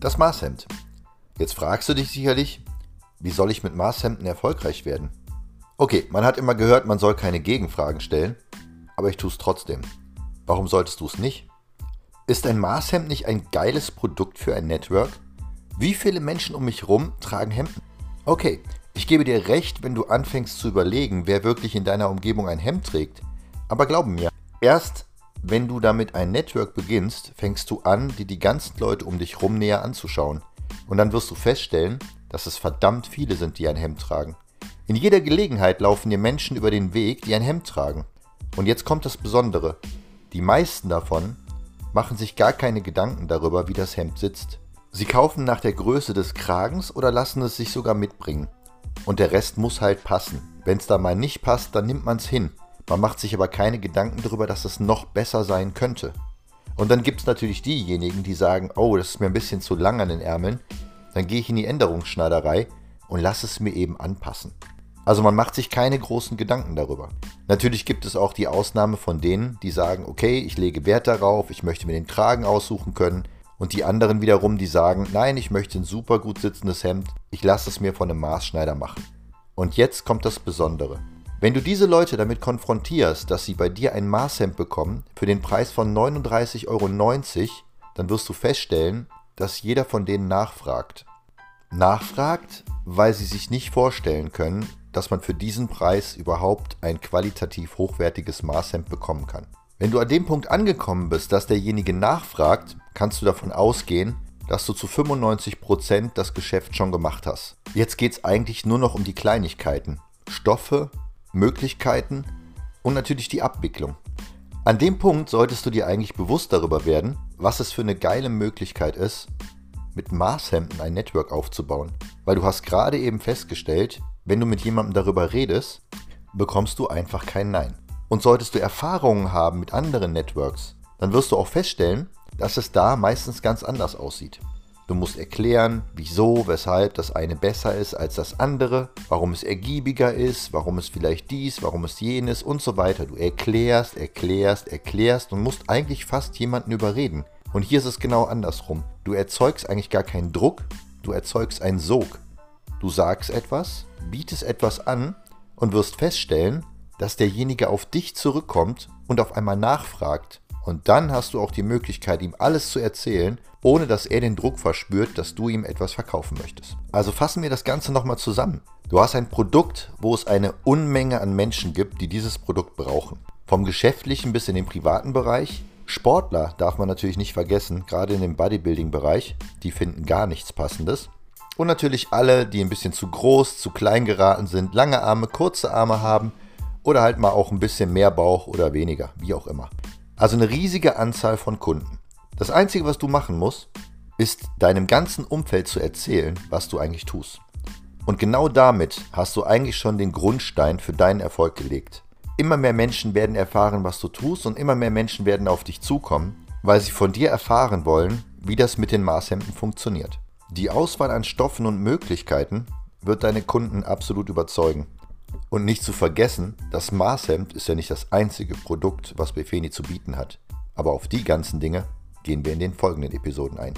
Das Maßhemd. Jetzt fragst du dich sicherlich, wie soll ich mit Maßhemden erfolgreich werden? Okay, man hat immer gehört, man soll keine Gegenfragen stellen, aber ich tue es trotzdem. Warum solltest du es nicht? Ist ein Maßhemd nicht ein geiles Produkt für ein Network? Wie viele Menschen um mich rum tragen Hemden? Okay, ich gebe dir recht, wenn du anfängst zu überlegen, wer wirklich in deiner Umgebung ein Hemd trägt. Aber glaube mir, erst wenn du damit ein Network beginnst, fängst du an, dir die ganzen Leute um dich rum näher anzuschauen. Und dann wirst du feststellen, dass es verdammt viele sind, die ein Hemd tragen. In jeder Gelegenheit laufen dir Menschen über den Weg, die ein Hemd tragen. Und jetzt kommt das Besondere. Die meisten davon machen sich gar keine Gedanken darüber, wie das Hemd sitzt. Sie kaufen nach der Größe des Kragens oder lassen es sich sogar mitbringen. Und der Rest muss halt passen. Wenn es da mal nicht passt, dann nimmt man es hin. Man macht sich aber keine Gedanken darüber, dass es noch besser sein könnte. Und dann gibt es natürlich diejenigen, die sagen, oh, das ist mir ein bisschen zu lang an den Ärmeln. Dann gehe ich in die Änderungsschneiderei und lasse es mir eben anpassen. Also man macht sich keine großen Gedanken darüber. Natürlich gibt es auch die Ausnahme von denen, die sagen, okay, ich lege Wert darauf, ich möchte mir den Kragen aussuchen können. Und die anderen wiederum, die sagen, nein, ich möchte ein super gut sitzendes Hemd, ich lasse es mir von einem Maßschneider machen. Und jetzt kommt das Besondere. Wenn du diese Leute damit konfrontierst, dass sie bei dir ein Maßhemd bekommen für den Preis von 39,90 Euro, dann wirst du feststellen, dass jeder von denen nachfragt. Nachfragt, weil sie sich nicht vorstellen können, dass man für diesen Preis überhaupt ein qualitativ hochwertiges Maßhemd bekommen kann. Wenn du an dem Punkt angekommen bist, dass derjenige nachfragt, kannst du davon ausgehen, dass du zu 95% das Geschäft schon gemacht hast. Jetzt geht es eigentlich nur noch um die Kleinigkeiten. Stoffe, Möglichkeiten und natürlich die Abwicklung. An dem Punkt solltest du dir eigentlich bewusst darüber werden, was es für eine geile Möglichkeit ist, mit Maßhemden ein Network aufzubauen. Weil du hast gerade eben festgestellt, wenn du mit jemandem darüber redest, bekommst du einfach kein Nein. Und solltest du Erfahrungen haben mit anderen Networks, dann wirst du auch feststellen, dass es da meistens ganz anders aussieht. Du musst erklären, wieso, weshalb das eine besser ist als das andere, warum es ergiebiger ist, warum es vielleicht dies, warum es jenes und so weiter. Du erklärst, erklärst, erklärst und musst eigentlich fast jemanden überreden. Und hier ist es genau andersrum. Du erzeugst eigentlich gar keinen Druck, du erzeugst einen Sog. Du sagst etwas, bietest etwas an und wirst feststellen, dass derjenige auf dich zurückkommt und auf einmal nachfragt. Und dann hast du auch die Möglichkeit, ihm alles zu erzählen ohne dass er den Druck verspürt, dass du ihm etwas verkaufen möchtest. Also fassen wir das Ganze nochmal zusammen. Du hast ein Produkt, wo es eine Unmenge an Menschen gibt, die dieses Produkt brauchen. Vom geschäftlichen bis in den privaten Bereich. Sportler darf man natürlich nicht vergessen, gerade in dem Bodybuilding-Bereich. Die finden gar nichts Passendes. Und natürlich alle, die ein bisschen zu groß, zu klein geraten sind, lange Arme, kurze Arme haben oder halt mal auch ein bisschen mehr Bauch oder weniger, wie auch immer. Also eine riesige Anzahl von Kunden. Das Einzige, was du machen musst, ist deinem ganzen Umfeld zu erzählen, was du eigentlich tust. Und genau damit hast du eigentlich schon den Grundstein für deinen Erfolg gelegt. Immer mehr Menschen werden erfahren, was du tust und immer mehr Menschen werden auf dich zukommen, weil sie von dir erfahren wollen, wie das mit den Maßhemden funktioniert. Die Auswahl an Stoffen und Möglichkeiten wird deine Kunden absolut überzeugen. Und nicht zu vergessen, das Maßhemd ist ja nicht das einzige Produkt, was Befeni zu bieten hat. Aber auf die ganzen Dinge gehen wir in den folgenden Episoden ein.